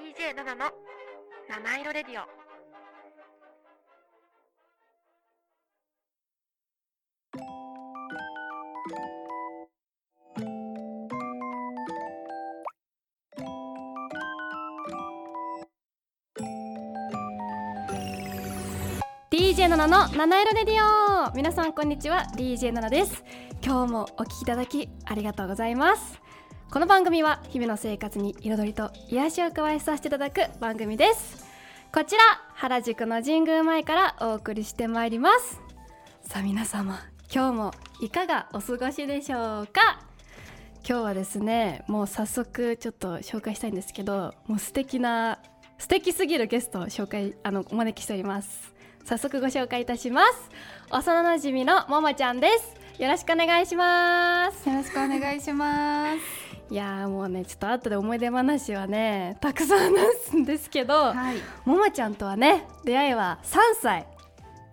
DJ ナナの七色レディオ。DJ ナナの七色レディオ。皆さんこんにちは。DJ ナナです。今日もお聞きいただきありがとうございます。この番組は日々の生活に彩りと癒しを加えさせていただく番組です。こちら原宿の神宮前からお送りしてまいります。さあ皆様今日もいかがお過ごしでしょうか？今日はですねもう早速ちょっと紹介したいんですけどもう素敵な素敵すぎるゲストを紹介あのお招きしております。早速ご紹介いたします。幼馴染のももちゃんです。よろしくお願いします。よろしくお願いします。いやーもうねちょっと後で思い出話はねたくさん話すんですけど、はい。ももちゃんとはね出会いは3歳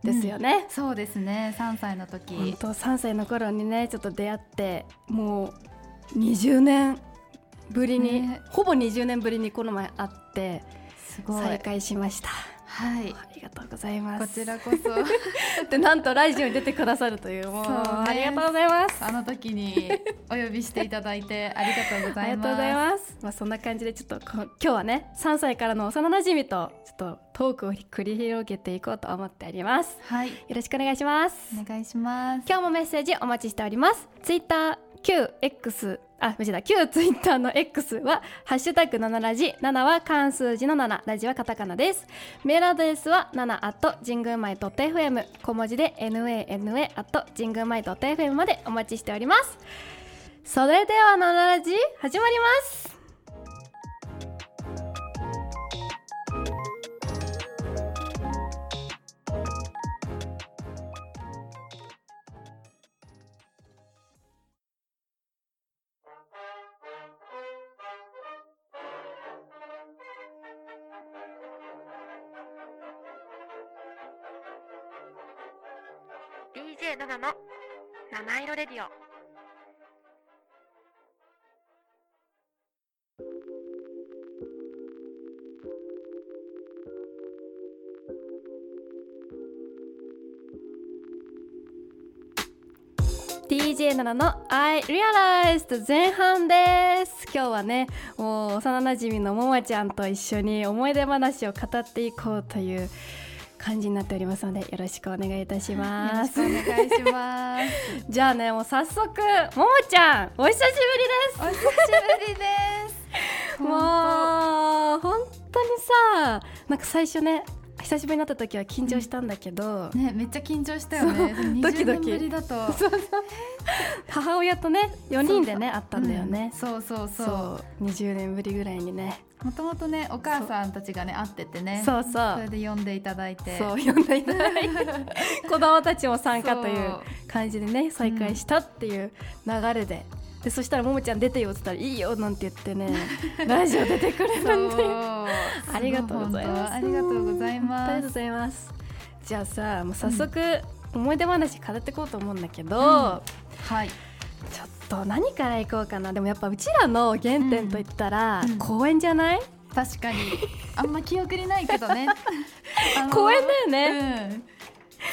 ですよね、そうですね。三歳の本時。当3歳の頃にねちょっと出会ってもう20年ぶりに、ねほぼ20年ぶりにこの前会って。再会しましたはい。ありがとうございますこちらこそ でなんとラジオに出てくださるというもうねありがとうございますあの時にお呼びしていただいて ありがとうございます。ありがとうございます。まあそんな感じでちょっとこ今日はね3歳からの幼馴染とちょっとトークを繰り広げていこうと思っております。はい。よろしくお願いします。お願いします。今日もメッセージお待ちしております。ツイッター QX あ間違えた旧ツイッターの X はハッシュタグ7ラジ7は漢数字の7ラジはカタカナです。メールアドレスは7 at 神宮前 .fm 小文字で nana at 神宮前 .fm までお待ちしております。それでは7ラジ始まります。DJ 7の I Realized 前半です今日はねもう幼なじみのももちゃんと一緒に思い出話を語っていこうという感じになっておりますのでよろしくお願いいたしよろますしくお願いします。じゃあねもう早速ももちゃんお久しぶりですお久し。ぶりですもう本当にさなんか最初ね久しぶりになった時は緊張したんだけど、ねめっちゃ緊張したよね。そうドキドキ20年ぶりだと。母親とね4人でね会ったんだよね、うんそうそうそう。そう20年ぶりぐらいにねもともとねお母さんたちがね会っててね。そうそうそれで呼んでいただいて。そう呼んでいただいて 子供たちも参加という感じでね再開したっていう流れで。でそしたらももちゃん出てよって言ったらいいよなんて言ってね ラジオ出てくれたんでありがとうございます。ありがとうございありがとうごますざいます。じゃあさもう早速思い出話語っていこうと思うんだけど、はい。ちょっと何から行こうかな。でもやっぱうちらの原点といったら、うん。公園じゃない？確かに。あんま記憶にないけどね。公園だよね、うん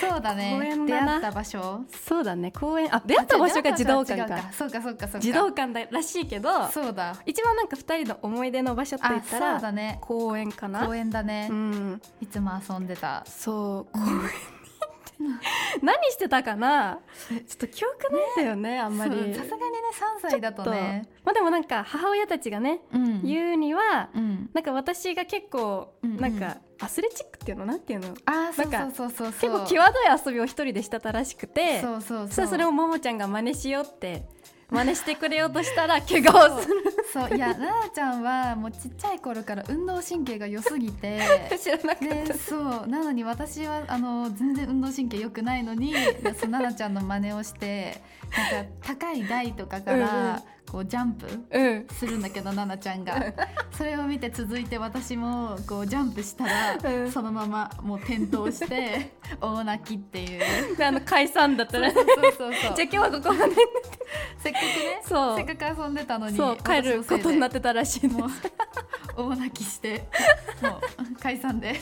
そうだね。公園出会った場所。そうだね。公園あ出会った場所が児童館か。そうかそうかそうか。児童館だらしいけどそうだ。一番なんか二人の思い出の場所って言あそうったらだね。公園かな？公園だね。うん。いつも遊んでた。そう公園何してたかな？ちょっと記憶ないんだよねあんまり。そうさすがにね3歳だとね。まあでもなんか母親たちがね、うん。言うにはうん。なんか私が結構うんうん。なんかアスレチックっていうのなんていうの？あーそうなんかそうそうそう。結構際どい遊びを一人でしてたらしくて。そうそうそそうそれをももちゃんが真似しようって真似してくれようとしたら怪我をする。そういやななちゃんはもうちっちゃい頃から運動神経が良すぎて。知らなかった、でそう。なのに私はあの全然運動神経良くないのにななちゃんの真似をしてなんか高い台とかからこうジャンプうん。するんだけどななちゃんが。それを見て続いて私もこうジャンプしたら、うん。そのままもう転倒して 大泣きっていう。であの解散だったら。そうそうそうそう。じゃあ今日はここまで。せっかくねそう。せっかく遊んでたのにそう帰ることになってたらしいです。大泣きしてもう解散で。も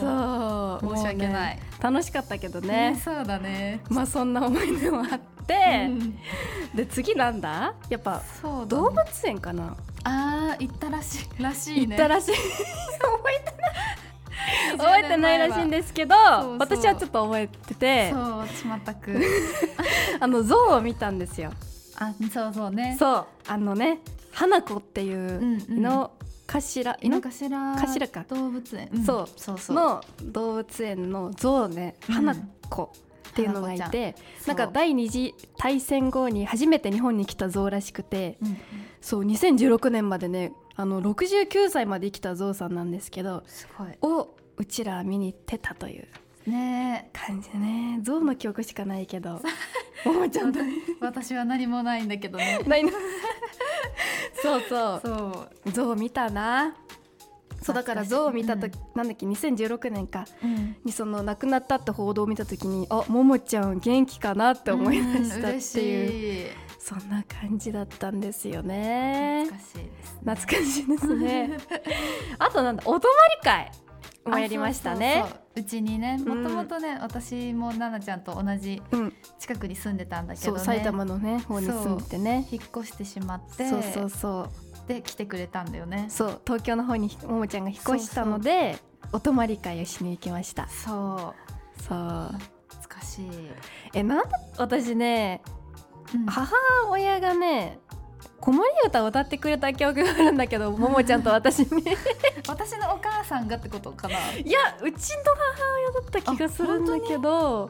そう。申し訳ない。楽しかったけどね。ね そうだね。まあそんな思い出もあって、うん。で次なんだ？やっぱそう動物園かな、あー行ったらしい。らしいね。行ったらしい。覚えてない。覚えてないらしいんですけど私はちょっと覚えてて。そう私全く。あの象を見たんですよ。あそうそうね。そう。あのね花子っていううんうん頭井井のの頭頭か。動物園、ん。そう。そうそう。の動物園の象ね。うん。花子っていうのがい花て、なんか第二次大戦後に初めて日本に来た象らしくてうんそう2016年までねあの69歳まで生きた象さんなんですけどすごい。をうちら見に行ってたというね。感じね。象の記憶しかないけど。ももちゃんと。私は何もないんだけどね。ないの。そうそう。そう、象見たな。そうだから象を見た時、うなんだっけ2016年かうん、にその亡くなったって報道を見た時にあももちゃん元気かなって思い出したっていう、ん嬉しい。そんな感じだったんですよね。懐かしいです、ね、懐かしいですね。あとなんだお泊まり会もやりましたね。うちにねもうん。ともとね、私も奈々ちゃんと同じうん。近くに住んでたんだけどね。そう埼玉のね方に住んでてね。引っ越してしまって。そうそうそう。で来てくれたんだよね。そう東京の方にももちゃんが引っ越したのでお泊まり会をしに行きました。そう。そう。懐かしい、えなんだ私ねうん。母親がね子守歌を歌ってくれた記憶があるんだけど ももちゃんと私に。私のお母さんがってことかな？いやうちの母親だった気がするんだけど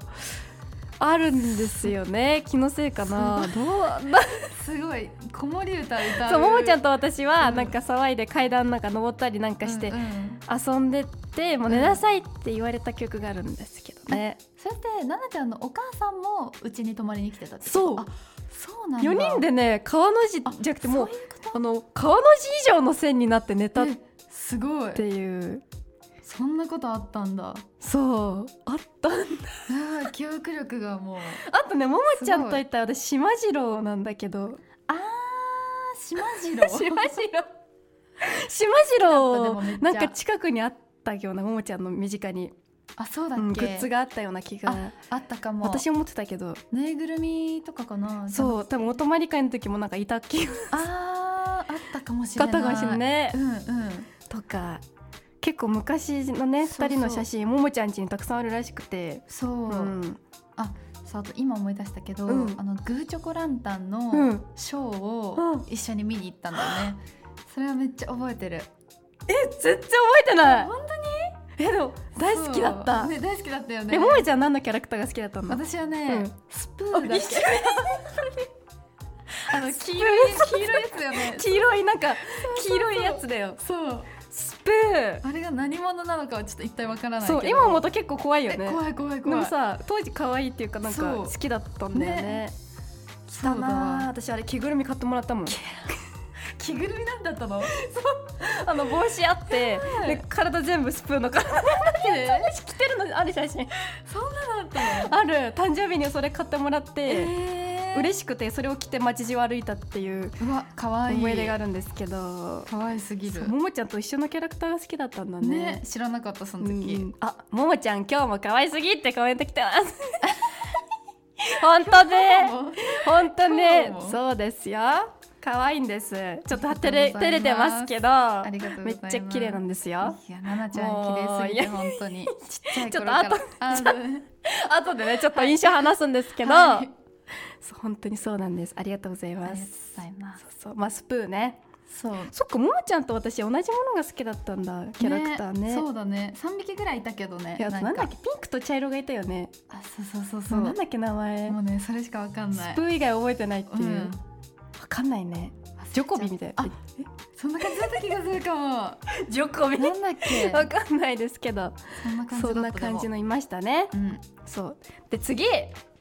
あるんですよね。気のせいかな。どうだすごい。子守歌歌う。そうももちゃんとと私はうんなんか騒いで階段なんか登ったりなんかして遊んでてもう寝なさいって言われた記憶があるんですけどね。それって奈々ちゃんのお母さんもうちに泊まりに来てたってこと？そう4人でね川の字あじゃなくてもうあの川の字以上の線になって寝たすごい。ていう。そんなことあったんだ。そう。あったんだ。記憶力がもう。あとねももちゃんといったら私島次郎なんだけど。あー島次郎？島次郎。島次郎 なんか近くにあったようなももちゃんの身近に、あそうだっうん、け、グッズがあったような気が。あったかも。私思ってたけど。ぬいぐるみとかかな？そう多分お泊まり会の時もなんかいた気が。あーあったかもしれない。方かもしれない。ねうんうん。とか結構昔のねそうそう。2人の写真ももちゃん家にたくさんあるらしくて。そう、うん。そうあと今思い出したけど、うん。あのグーチョコランタンうのん。ショーをうん。一緒に見に行ったんだよね、それはめっちゃ覚えてる。え全然覚えてない。本えでも大好きだった、ね、大好きだったよね。えももちゃん何のキャラクターが好きだったの？私はね、うん。スプーだっけあの黄色い黄色いやつだよね。黄色いなんか黄色いやつだよ。そう。スプーあれが何者なのかはちょっと一体わからないけど。そう今思うと結構怖いよえね。怖い怖いで怖い。もさ当時可愛いっていうかなんか好きだったんだよね。ね。来たな。あ私あれ着ぐるみ買ってもらったもん着ぐるみなんだったの？あの帽子あって、はい。で体全部スプーンの体 私着てるの？ある写真。そんなのだったの？ある。誕生日にそれ買ってもらって、え。嬉しくてそれを着て街中を歩いたっていううわ可愛い。思い出があるんですけど。可愛すぎる。ももちゃんと一緒のキャラクターが好きだったんだね。ね知らなかったそのうん時、うん。あももちゃん今日も可愛すぎってコメント来てます本当ね。本当ね。そうですよ可愛いんです。ちょっと照れ照れてますけどめっちゃ綺麗なんですよ。いや奈々ちゃん綺麗すぎて本当に。ちょっ頃と後後でねちょっと印象話すんですけど、本当にそうなんです。ありがとうございありがとうますございます。そうまあスプーンね。そう。そっかももちゃんと私同じものが好きだったんだ。キャラクターね。そうだね。三匹ぐらいいたけどねいやなんだっけピンクと茶色がいたよね。あそうそうそうそう。なんだっけ名前。もうねそれしかわかんない。スプーン以外覚えてないっていう、うん。わかんないね。ジョコビみたい。なあそんな感じだった気がするかも。ジョコビ。なんだっけ？わかんないですけど。そんな感じだったそんな感じのいましたね。うん。そう。で次。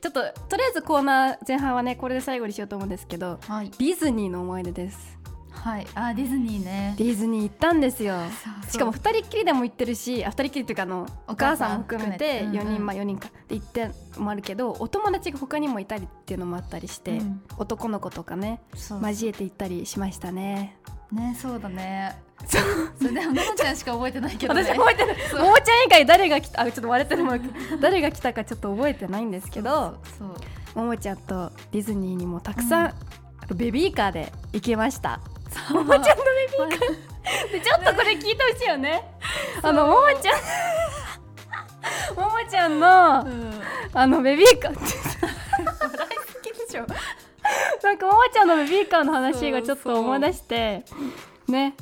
ちょっととりあえずコーナー前半はねこれで最後にしようと思うんですけど。はい。ディズニーの思い出ですはい。あディズニーね。ディズニー行ったんですよ。しかも2人っきりでも行ってるしあ2人っきりっていうかあのお母さんも含めて4お母さん含めて。うんうん。人、まあ4人か。で行ってもあるけどお友達が他にもいたりっていうのもあったりして、うん。男の子とかねそう交えて行ったりしましたね。ねそうだね。そう。それでもななちゃんしか覚えてないけどね。私覚えてないももちゃん以外誰が来たあちょっと割れてるもん誰が来たかちょっと覚えてないんですけどそうももちゃんとディズニーにもたくさん、うん。ベビーカーで行きました ももちゃんのベビーカーでちょっとこれ聞いてほしいよね。あのももちゃん。ももちゃんのうん。あのベビーカーって。笑いすぎでしょ。なんかももちゃんのベビーカーの話がちょっと思い出して。ね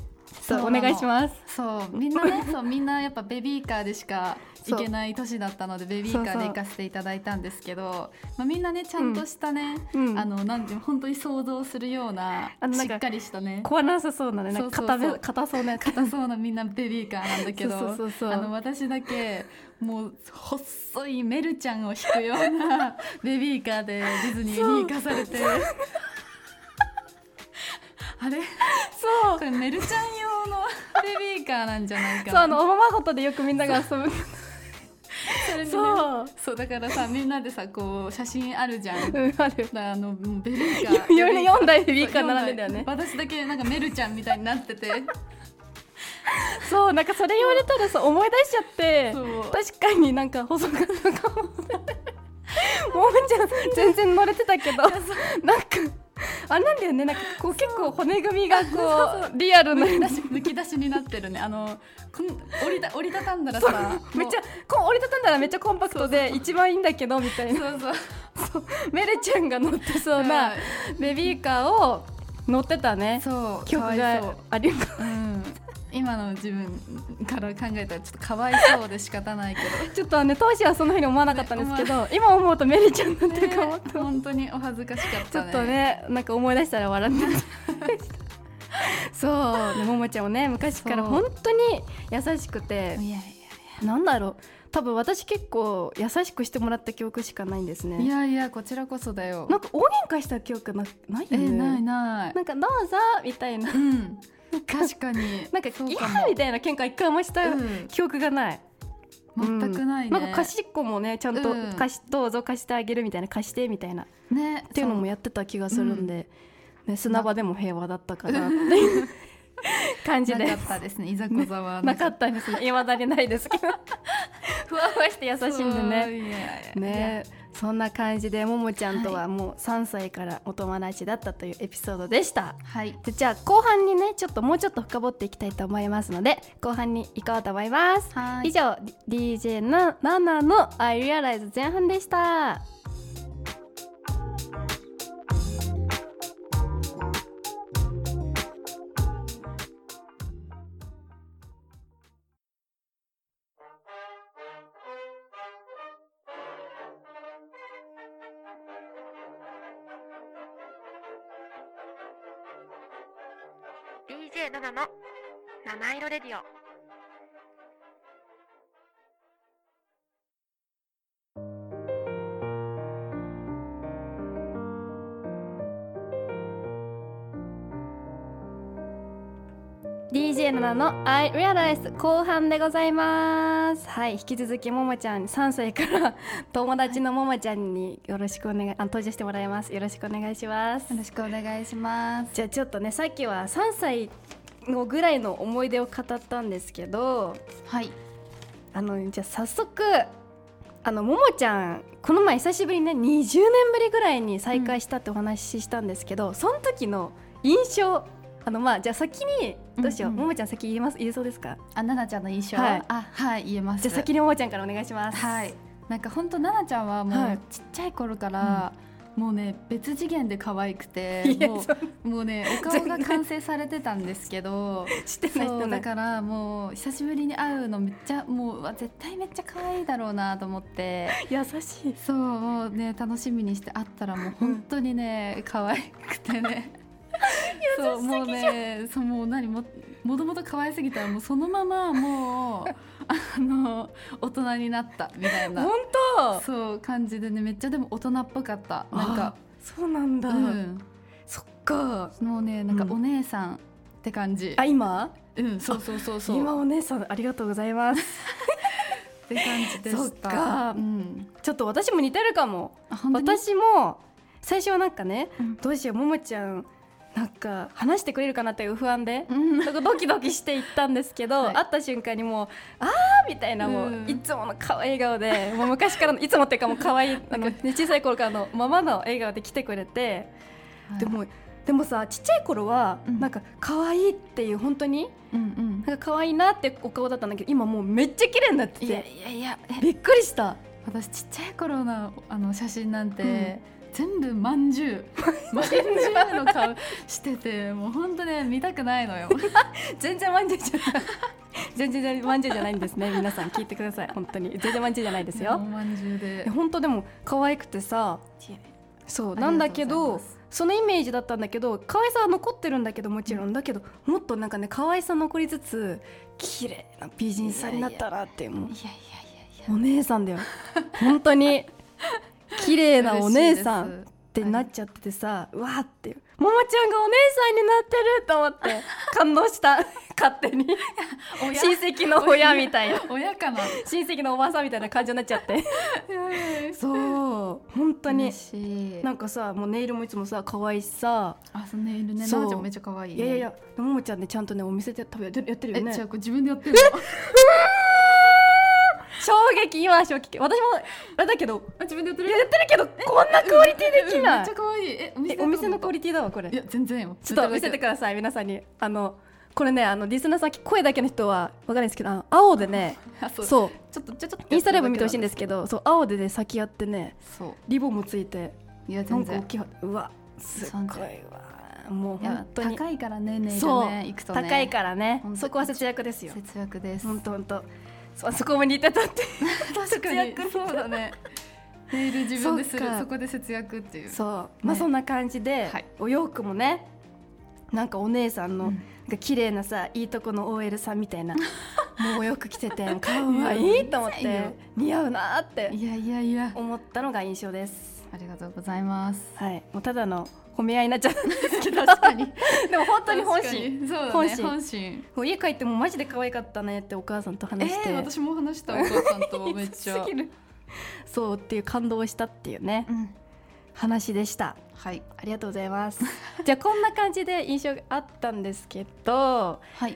ちょっとお願いします。そう。みんなねそうみんなやっぱベビーカーでしか行けない年だったのでベビーカーで行かせていただいたんですけどまあ、みんなねちゃんとしたね、うん。あのなんていうの本当に想像するようなしっかりしたね怖なさそうなねなんかそうそうそう。硬そうな硬そうなみんなベビーカーなんだけどあの私だけもう細いメルちゃんを引くような ベビーカーでディズニーに行かされて。あれ？そう。これメルちゃん用のベビーカーなんじゃないかな。そうあのおままごとでよくみんなが遊ぶそれにね。そう。そうだからさみんなでさこう写真あるじゃん。ある。らあのベビーカーより4台ベビーカー並んでんだよね。私だけなんかメルちゃんみたいになってて。そうなんかそれ言われたらさ思い出しちゃって確かになんか細かったかも。ももちゃん全然乗れてたけどなんか あれなんだよね。なんかこう結構骨組みがこう リアルな。むき出しむき出しになってるね。あのこん折りた折りたたんだらさめっちゃこう折りたたんだらめっちゃコンパクトで一番いいんだけどみたいな。もうそう。そう。メルちゃんが乗ってそうなベビーカーを乗ってたね。そう記憶かわいそう。があります。うん今の自分から考えたらちょっとかわいそうで仕方ないけど。ちょっとね当時はそんなふうに思わなかったんですけど、今思うとメルちゃんなんてかもっね。と本当にお恥ずかしかっちたね。ょっとねなんか思い出したら笑って そう。でももちゃんもね昔から本当に優しくて。いやいなんだろう。多分私結構優しくしてもらった記憶しかないんですね。やいやいやこちらこそだよ。なんか大喧嘩した記憶なないよえねないない。なんかどうぞみたいな。うん 確かに。なんかそういやかもみたいな喧嘩一回もしたうん。記憶がない、全くないね、なんか貸しっこもねちゃんとうん。貸し、どうぞ貸してあげるみたいな貸してみたいな。っねていうのもやってた気がするんで、ね、砂場でも平和だったかなっていう感じでなかったですね。いざこざは。なかったですね。いまだにないですけど。ふわふわして優しいんでね。ね。そんな感じでももちゃんとはもう3歳からお友達だったというエピソードでした。はい。でじゃあ後半にねちょっともうちょっと深掘っていきたいと思いますので後半に行こうと思います。はい。以上 DJ なナナの I Realize 前半でした七色レディオ「DJ ナナの I Realize」後半でございます。はい引き続きももちゃん3歳から 友達のももちゃんによろしくお願いあ登場してもらいます。よろしくお願いします。よろしくお願いします。じゃあちょっとねさっきは3歳のぐらいの思い出を語ったんですけどはい。あのじゃあ早速あのももちゃんこの前久しぶりにね20年ぶりぐらいに再会したってお話ししたんですけど、その時の印象あのまあじゃあ先にどうしよう、うんうん。ももちゃん先言えます言えそうですか？あななちゃんの印象は？い。あはい言えます。じゃあ先にももちゃんからお願いします。はい。なんか本当ななちゃんはもはい。うちっちゃい頃から、もうね別次元で可愛くて もそう。もうねお顔が完成されてたんですけどそうだからもう久しぶりに会うのめっちゃもう絶対めっちゃ可愛いだろうなと思って。優しい。そうもうね楽しみにして会ったらもう本当にね可愛くてね。そうもうねそうもう何ももともと可愛すぎたらもうそのままもうあの大人になったみたいな。本当？そう感じでねめっちゃでも大人っぽかった。なんかそうなんだ、うん。そっか。もうねなんかうん。お姉さんって感じ、あ今？うんそうそうそうそう。今お姉さんありがとうございます。って感じでした。そっか。うん、ちょっと私も似てるかも。私も最初はなんかねうん。どうしようももちゃんなんか話してくれるかなっていう不安で、うん。なんかドキドキして行ったんですけど、はい。会った瞬間にもう「あー」みたいなもう、うん。いつもの可愛い笑顔で もう昔からのいつもっていうかもう可愛い あの、ね、小さい頃からのままの笑顔で来てくれて、でもでもさちっちゃい頃は、うん。なんか可愛いっていう本当にうんうん。なんか可愛いなってお顔だったんだけど今もうめっちゃ綺麗になっていやていやいやえ。びっくりした。私ちっちゃい頃のあの写真なんて、うん全部まんじゅう。まんじゅうの顔しててもう本当ね見たくないのよ。全然まんじゅうじゃない。全然まんじゅうじゃないんですね。皆さん聞いてください。本当に。全然まんじゅうじゃないですよ。まんじゅうで。え本当でも可愛くてさそうなんだけどそのイメージだったんだけど可愛さは残ってるんだけどもちろん。だけどもっとなんかね可愛さ残りつつ綺麗な美人さんになったらってもう。いやいやいやいや。お姉さんだよ。本当に 綺麗なお姉さんってなっちゃっててさ、うわーってももちゃんがお姉さんになってると思って 感動した。勝手に。親親戚の親みたいな。親かな。親戚のおばあさんみたいな感じになっちゃって。そう。本当に。なんかさもうネイルもいつもさ可愛いしさ。あそのネイルね。そう。ななちゃんめっちゃ可愛い、ね、いやいやももちゃんねちゃんとねお店で多分やってるやってるよね。えじゃあこれ自分でやってるの？衝撃今衝撃。私もあれだけどあ自分でやってる？やってるけどこんなクオリティできめない。っちゃ可愛い。えおえお店のクオリティだわこれ。いや全然よ。ちょっと見せてください皆さんに。あのこれねあのリスナーさん声だけの人はわかんないですけど青でね あそう。ちょっとちょっとインスタライブ見てほしいんですけどそう青でね先やってねそう。リボンもついていや全然。か大きいわうわすっごいわ。もう本当に。高いからねネイルそう。ね行くとね。高いからね。そこは節約ですよ。節約です。本当本当そそこも似てたって。確かに。そうだね。ネイル自分でする。そこで節約っていう。そう。まあね。そんな感じで、はい。お洋服もねなんかお姉さんの、うん。が綺麗なさいいとこの OL さんみたいな もうお洋服着てて かわいいと思って似合うなって。いやいやいや。思ったのが印象です。ありがとうございます。はい。もうただの褒め合いになっちゃったんですけど。確かに。でも本当に本心。に。そうだね本心。本心。もう家帰ってもマジで可愛かったねってお母さんと話して、えー、私も話したお母さんと。めっちゃ。そうっていう感動をしたっていうね。うん。話でした。はい。ありがとうございます。じゃあこんな感じで印象があったんですけど。はい。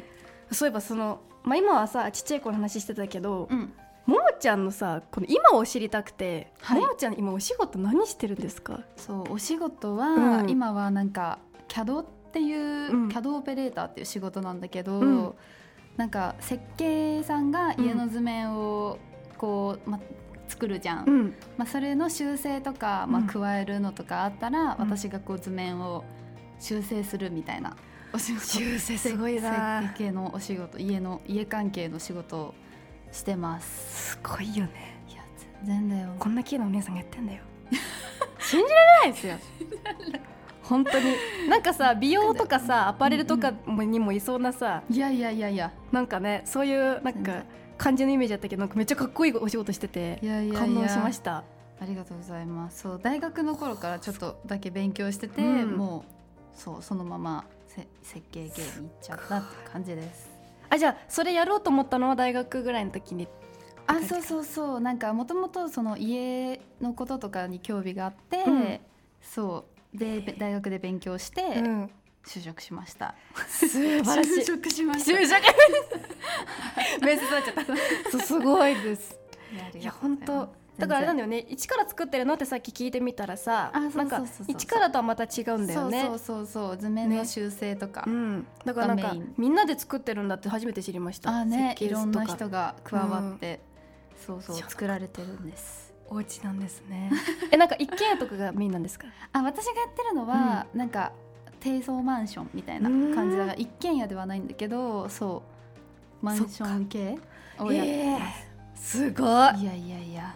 そういえばその、まあ、今はさちっちゃい子の話してたけど、うんももちゃんのさこの今を知りたくて、はい。ももちゃん今お仕事何してるんですか？そうお仕事は、うん。今はなんか CAD っていう、うん。CAD オペレーターっていう仕事なんだけど、うん。なんか設計さんが家の図面をこう、ま、作るじゃん、ん。まあ、それの修正とか、まあ、うん加えるのとかあったら、うん。私がこう図面を修正するみたいなお仕事。修正すごいな。設計のお仕事家の家関係の仕事をしてます。すごいよね。いや全然だよ。こんな綺麗なお姉さんがやってんだよ。信じられないですよ。本当に。なんかさ 美容とかさアパレルとかもにもいそうなさ。いやいやいやいや。なんかねそういうなんか感じのイメージだったけどなんかめっちゃかっこいいお仕事してていやいやいや。感動しました。ありがとうございます。そう大学の頃からちょっとだけ勉強してて、うん。もうそうそのまませ設計系に行っちゃったって感じですあじゃあそれやろうと思ったのは大学ぐらいの時に。あそうそうそう。なんかもともとその家のこととかに興味があって、うん。そう。でべ大学で勉強してうん。就職しました、素晴らしい。就職しました。就職。面接になっちゃった。そうすごいです。いや本当だからあれなんだよよね一から作ってるのってさっき聞いてみたらさなんかそうそう一からとはまた違うんだよね。そうそうそう図面の修正とか、うん、だからなんかみんなで作ってるんだって初めて知りました。あねいろんな人が加わって、そうそう知らなかった作られてるんです。お家なんですねえなんか一軒家とかがメインなんですか？あ私がやってるのは、なんか低層マンションみたいな感じだから一軒家ではないんだけどそう。マンション系をやってます、すごい。いやいやいや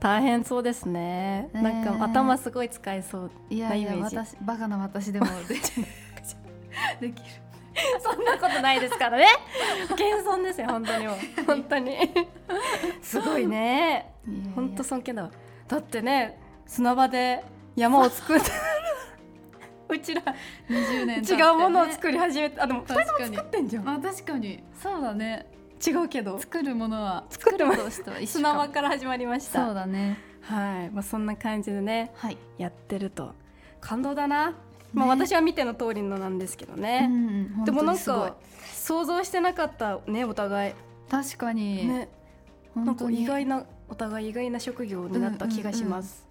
大変そうですね、ねなんか頭すごい使えそういやいやなイメージ。私バカな私でもで できる。そんなことないですからね。謙遜ですよ本当に 本当に。すごいね。いやいや。本当尊敬だわ。だってね砂場で山を作って うちら20年ね。違うものを作り始めてあでも2人とも作ってんじゃん。あ確かに。そうだね違うけど。作るものは作るものとしては一緒砂かも。場から始まりました。そうだね。はい、まあ、そんな感じでねはい。やってると。感動だな。まあ、ね私は見ての通りのなんですけどうね、ん、でもなんか想像してなかったねお互い。確かに、ね。なんか意外なお互い意外な職業になった気がします、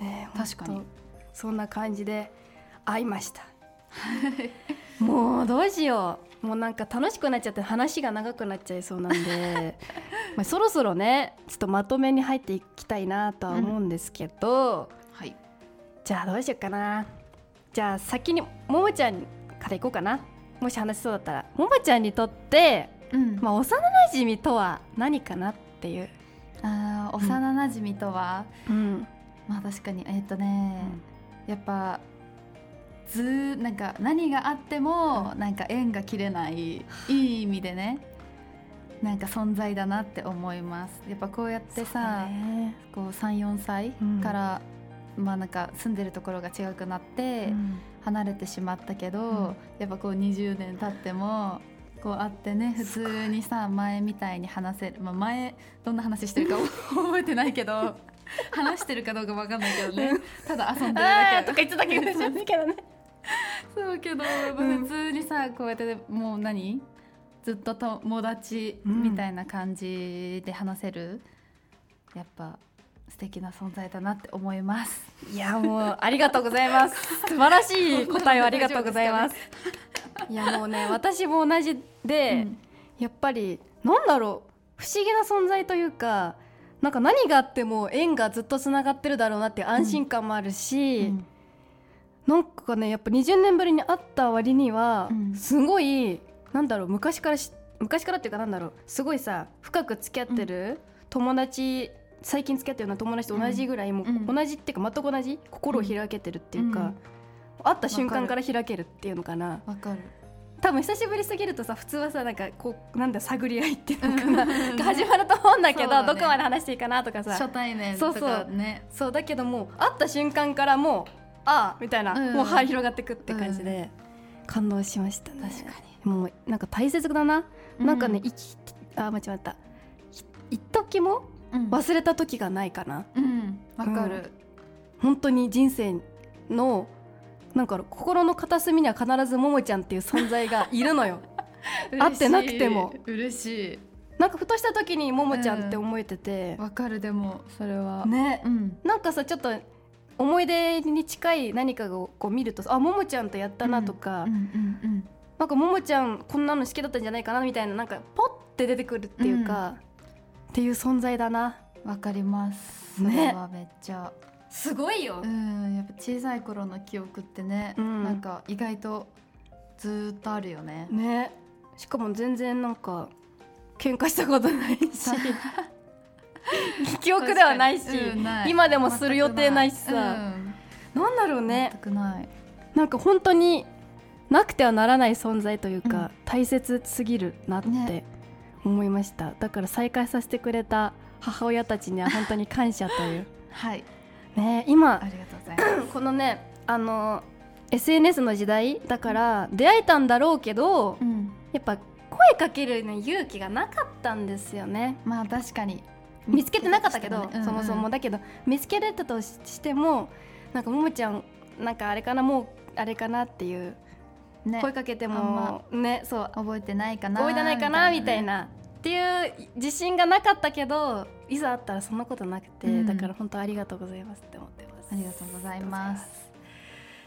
ね確かに。ほんとそんな感じで会いました。もうどうしようもうなんか楽しくなっちゃって話が長くなっちゃいそうなんで まあそろそろねちょっとまとめに入っていきたいなとは思うんですけど、はい。じゃあどうしようかな。じゃあ先にももちゃんからいこうかな。もし話しそうだったらももちゃんにとって、うん。まあ、幼馴染とは何かなっていう、あー幼馴染とは、うん。まあ確かにえっとね、やっぱずーなんか何があっても、なんか縁が切れないいい意味でねなんか存在だなって思います。やっぱこうやってさ、ね。こう34歳うん。から、まあなんか住んでるところが違くなって、うん。離れてしまったけど、うん。やっぱこう20年経ってもこう会ってね普通にさ前みたいに話せる、まあ、前どんな話してるか 覚えてないけど話してるかどうかわかんないけどね。ただ遊んでるだけ。とか言ってたけどねけどね そうけど、うん。普通にさこうやってもう何？ずっと友達みたいな感じで話せる、やっぱ素敵な存在だなって思います。いやもうありがとうございます。素晴らしい答えをありがとうございます。い。やもうね私も同じで、うん。やっぱりなんだろう？不思議な存在というかなんか何があっても縁がずっとつながってるだろうなって安心感もあるし、うんなんかねやっぱ20年ぶりに会った割には、うん。すごいなんだろう昔からし昔からっていうかなんだろうすごいさ深く付き合ってる友達、最近付き合ってるような友達と同じぐらい、もううん。同じっていうか全く同じ心を開けてるっていうか、うん。会った瞬間から開けるっていうのかな。わかる。多分久しぶりすぎるとさ普通はさなんかこうなんだ探り合いっていうのかな。が始まると思うんだけどね。どこまで話していいかなとかさ。初対面とそうそう。かね。そうだけどもう会った瞬間からもうああみたいな、うん。もうはい広がってくって感じで、感動しましたね。確かもうなんか大切だな、うん。なんかね生きあ間違った。ひ一時もうん。忘れた時がないかな。うん、わかる。本当に人生のなんか心の片隅には必ずももちゃんっていう存在がいるのよ。会ってなくても。嬉しなんかふとした時にももちゃんって思えてて。い。、わかるでもそれは。ね。うん。なんかさちょっと思い出に近い何かをこう見るとあももちゃんとやったなとか、うんうんなんかももちゃんこんなの好きだったんじゃないかなみたいななんかポッて出てくるっていうか、っていう存在だなうん。わかります。そねれはめっちゃ。すごいようん、やっぱ小さい頃の記憶ってね、うんなんか意外とずーっとあるよね。ねしかも全然なんか喧嘩したことないし 記憶ではないし、うんない。今でもする予定ないしさ、うんなんだろうね。全くない。なんか本当になくてはならない存在というか、うん。大切すぎるなってね。思いました、だから再会させてくれた母親たちには本当に感謝という。はい、ね今ありがとうございます。このねあの SNS の時代だから出会えたんだろうけどうん、やっぱ声かけるの勇気がなかったんですよね。まあ確かに見つけてなかったけど、うんうん。そもそもだけど見つけれたとしてもなんかももちゃんなんかあれかなもうあれかなっていう、ね。声かけてもねそう。覚えてないかな覚えてないかなみたいねなっていう自信がなかったけどいざあったらそんなことなくて、うん。だから本当ありがとうございますって思ってます。ありがとうございます。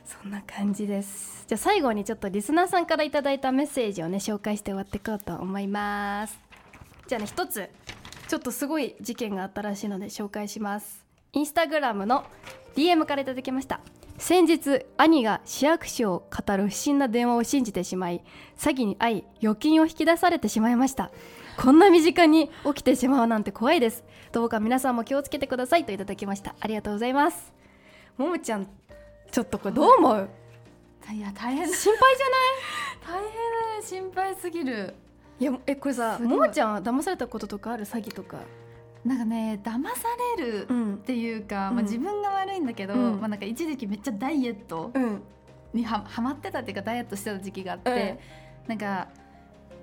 そんな感じです。じゃあ最後にちょっとリスナーさんからいただいたメッセージをね紹介して終わっていこうと思います。じゃあね一つちょっとすごい事件があったらしいので紹介します。インスタグラムの DM からいただきました。先日兄が市役所を語る不審な電話を信じてしまい詐欺に遭い預金を引き出されてしまいました。こんな身近に起きてしまうなんて怖いです。どうか皆さんも気をつけてくださいといただきました。ありがとうございます。ももちゃんちょっとこれどう思う？いや大変だ心配じゃ 大変だね。心配すぎる。ないいやえこれさももちゃんは騙されたこととかある？詐欺とか。なんかね騙されるん。っていうか、うん。まあ、自分が悪いんだけど、うん。まあ、なんか一時期めっちゃダイエットうん。にははまってたっていうかダイエットしてた時期があって、なんか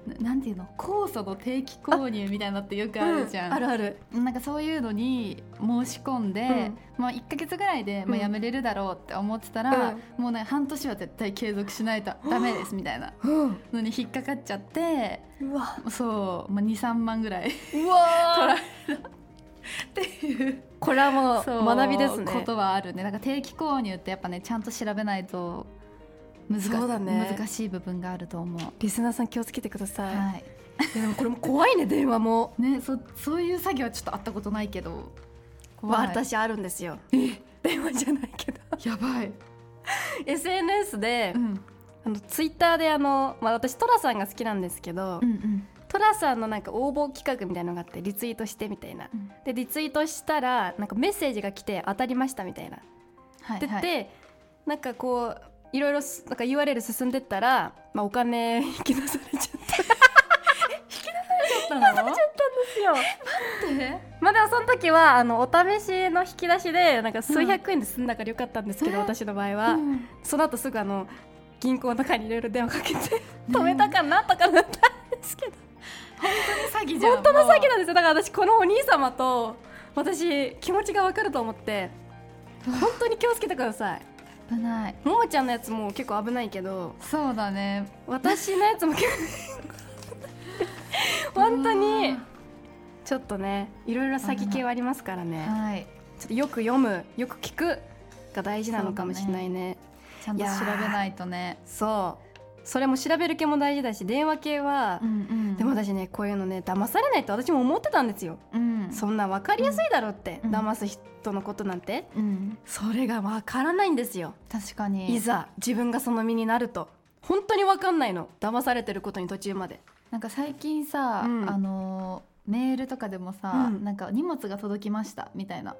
ななんていうの酵素の定期購入みたいなのってよくあるじゃん、あるある。なんかそういうのに申し込んで、まあ1か月ぐらいで、まあ、うん辞めれるだろうって思ってたら、もうね半年は絶対継続しないとダメですみたいなうん。のに引っかかっちゃってうわ。そう、まあ、23万ぐらいう取わられた。っていう。これはもう学びですね。ことはあるね。なんか定期購入ってやっぱねちゃんと調べないと難そうだね。難しい部分があると思う。リスナーさん気をつけてください、はい。でもこれも怖いね 電話も。ね、そそういう作業はちょっとあったことないけど。怖い。私あるんですよ。電話じゃないけど。やばい、SNS で、うん、あのツイッターであの、まあ、私トラさんが好きなんですけど、うんうん。トラさんのなんか応募企画みたいなのがあってリツイートしてみたいな。うん。でリツイートしたらなんかメッセージが来て当たりましたみたいな。はいでって、はいなんかこういろいろすなんか URL 進んでったら、まあ、お金 引き出されちゃった。だったの？んですよ。でまあでもその時はあのお試しの引き出しでなんか数百円で済んだからよかったんですけど、うん私の場合は、うん。その後すぐあの銀行の中にいろいろ電話かけて止めたかなとかなったんですけど、詐欺じゃん。本当の詐欺もなんですよ。だから私このお兄様と私気持ちが分かると思って本当に気をつけてください。う危ない。ももちゃんのやつも結構危ないけどそうだね。私のやつも結構 本当にちょっとねいろいろ詐欺系はありますからね。はい。ちょっとよく読むよく聞くが大事なのかもしれないね。ちゃんと調べないとね。そうそれも調べる系も大事だし電話系は、んうん。でも私ねこういうのね騙されないと私も思ってたんですよ、うん。そんな分かりやすいだろうって、うん。騙す人のことなんて。うん。それが分からないんですよ。確かに。いざ自分がその身になると本当に分かんないの。騙されてることに途中まで。なんか最近さ、うん。あのメールとかでもさ、うん。なんか荷物が届きましたみたいな。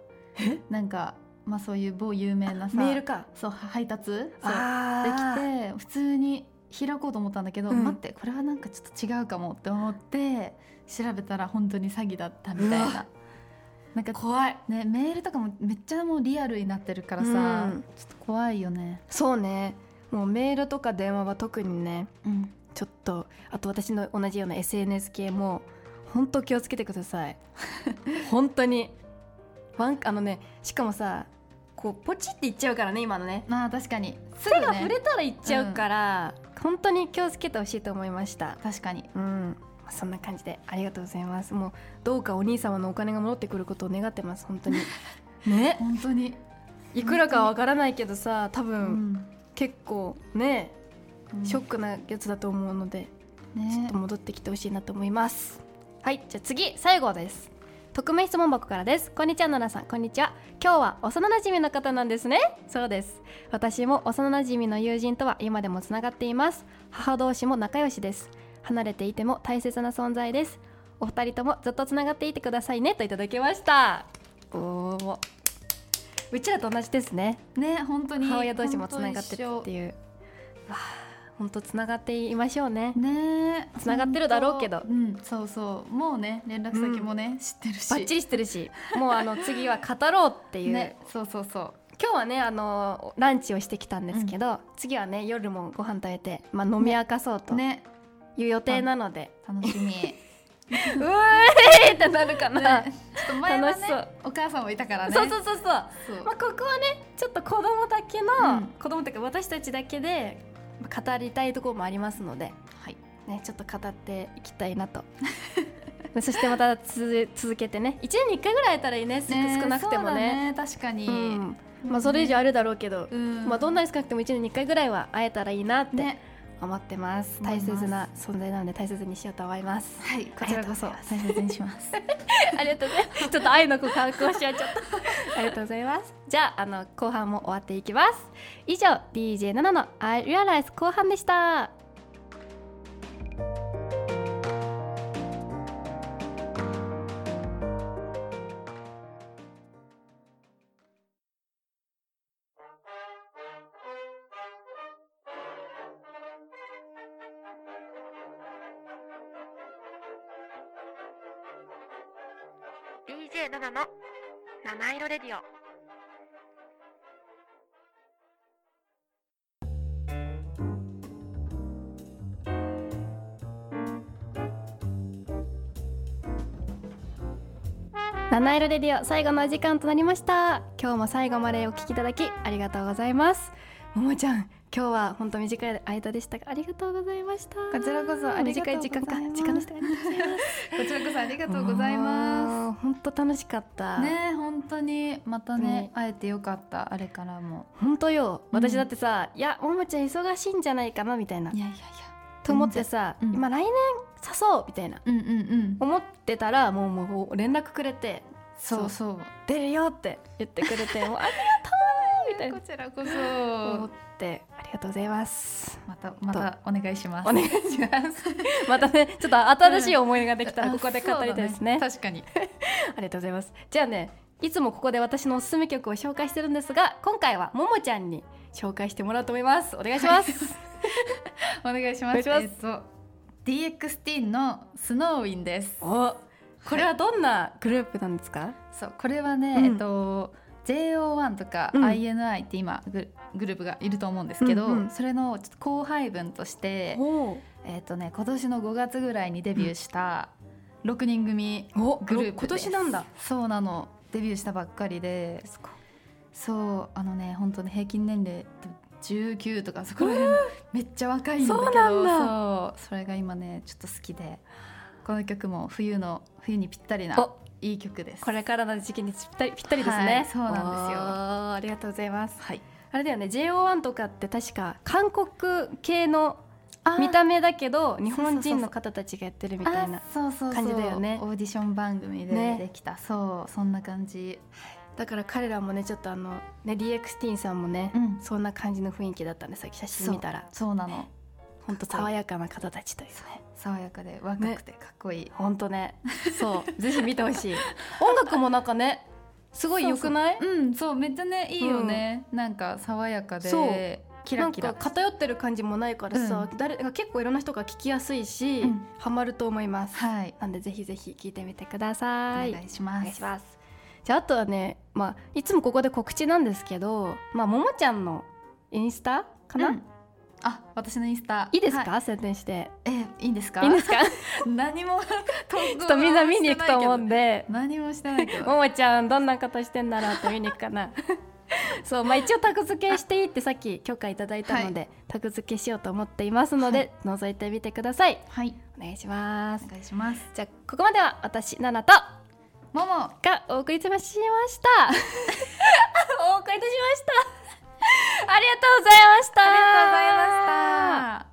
なんかまあそういう某有名なさメールか。そう配達？そう。であきて普通に開こうと思ったんだけど、うん。待ってこれはなんかちょっと違うかもって思って調べたら本当に詐欺だったみたいな。なんか怖い。ねメールとかもめっちゃもうリアルになってるからさ、うん。ちょっと怖いよね。そうね。もうメールとか電話は特にねうん。ちょっとあと私の同じような SNS 系も本当気をつけてください。本当に。ワンあのねしかもさこうポチっていっちゃうからね今のね。まあ確かに。す手が触れたらいっちゃうから、本当に気をつけてほしいと思いました。確かに。うん。そんな感じでありがとうございます。もうどうかお兄様のお金が戻ってくることを願ってます。本当に。ね？本当に、いくらかわからないけどさ多う分、ん。結構ねうん。ショックなやつだと思うので、ちょっねと戻ってきてほしいなと思います。はいじゃあ次最後です匿名質問箱からです。こんにちは奈々さん。こんにちは。今日は幼馴染の方なんですね。そうです。私も幼馴染の友人とは今でもつながっています。母同士も仲良しです。離れていても大切な存在です。お二人ともずっとつながっていてくださいね。といただきました。おおうちらと同じですね。ね本当に。母親同士もつながってるっていう。わあ本当つながっていましょうね。ねつながってるだろうけど。うんそうそう。もうね連絡先もね、知ってるし。バッチリしてるし。もうあの次は語ろうっていう、ねそうそうそう。今日はねあのランチをしてきたんですけど、次はね夜もご飯食べて、まあ、飲み明かそうとね。いう予定なので、楽しみ。うえーってなるかな、ね。ちょっと前はねお母さんもいたからね。そうそうそうそう、まあ、ここはねちょっと子供だけの、うん。子供というか私たちだけで語りたいところもありますので、はい。ね、ちょっと語っていきたいなと。そしてまたつ続けてね。1年に1回ぐらい会えたらいいね。すね少なくてもそうだね。確かに、うん。まあ、それ以上あるだろうけど、うん。まあ、どんなに少なくても1年に1回ぐらいは会えたらいいなってね。思ってます、大切な存在なので大切にしようと思います。はい。こちらこそ。大切にします。ありがとうございます。ちょっと愛の告白をしちゃっちゃったありがとうございます。じゃああの後半も終わっていきます。以上 DJ7 の I Realize 後半でした「七色レディオ最後のお時間となりました。今日も最後までお聞きいただきありがとうございます。ももちゃん今日は本当短い間でしたがありがとうございました。こちらこそ短い時間か時間の人ありがとうございますこちらこそありがとうございます。本当楽しかった。ね本当にまたねね。会えてよかったあれからも。本当よ。うん。私だってさ、いやももちゃん忙しいんじゃないかなみたいな。いやいやいや。と思ってさ、うん。今来年誘おうみたいな。うんうんうん。思ってたらもうもう連絡くれてそうそう。出るよって言ってくれて もうありがとうみたいな。こちらこ思そってありがとうございます。またまたお願いします。お願いします。またねちょっと新しい思い出ができたらあここで語りたいですね。そうだ確かに。ありがとうございます。じゃあねいつもここで私のおすすめ曲を紹介してるんですが今回はももちゃんに紹介してもらおうと思います。お願いします、お願いします。お願いします。えっと DX のスノーウィンです。おこれはどんなグループなんですか、そうこれはね、うん。えっと JO1 とかうん。INI って今ググループがいると思うんですけど、うんうん。それのちょっと後輩分として、おえっとね、今年の5月ぐらいにデビューした6人組おグループ今年なんだ。そうなの。デビューしたばっかりで。そうあのね本当ね平均年齢19とかそこら辺めっちゃ若いんだけどそうなんだ。そう。それが今ねちょっと好きで。この曲も冬の冬にぴったりなお。いい曲です。これからの時期にぴったりぴったりですはねい、そうなんですよ。ありがとうございます。はい。あれだよね JO1 とかって確か韓国系のあ見た目だけど日本人の方たちがやってるみたいなあそうそうそう。感じだよね。オーディション番組でね。できた、そうそんな感じだから彼らもねちょっとあのね DX さんもね、うん。そんな感じの雰囲気だったんでさっき写真見たら。そう。なの。本当爽やかな方たちというね。爽やかで若くてかっこいい、本当ね。そう。ぜひ見てほしい。音楽もなんかねすごい良くない？うん。そうめっちゃねいいよね、なんか爽やかそう。でキラキラ。なんか偏ってる感じもないからさ、う誰結構いろんな人が聞きやすいし、うん。ハマると思います、はい。なんでぜひぜひ聞いてみてくだおさい。願いします。お願いしますじゃああとはねまあいつもここで告知なんですけどまあももちゃんのインスタかな、うん。あ私のインスタ。いいですか、は宣伝して。えいいんですか？いいんですか？何もちょっとみんな見に行くと思うんで。何もしてないけど。ももちゃんどんなことしてんだろうって見に行くかな。そうまあ一応タグ付けしていいってさっき許可いただいたので、タグ付けしようと思っていますので、覗いてみてください。はい。お願いします。お願いします。じゃあここまでは私ナナとももがお送りしました。お送りいたしました。ありがとうございました。ありがとうございました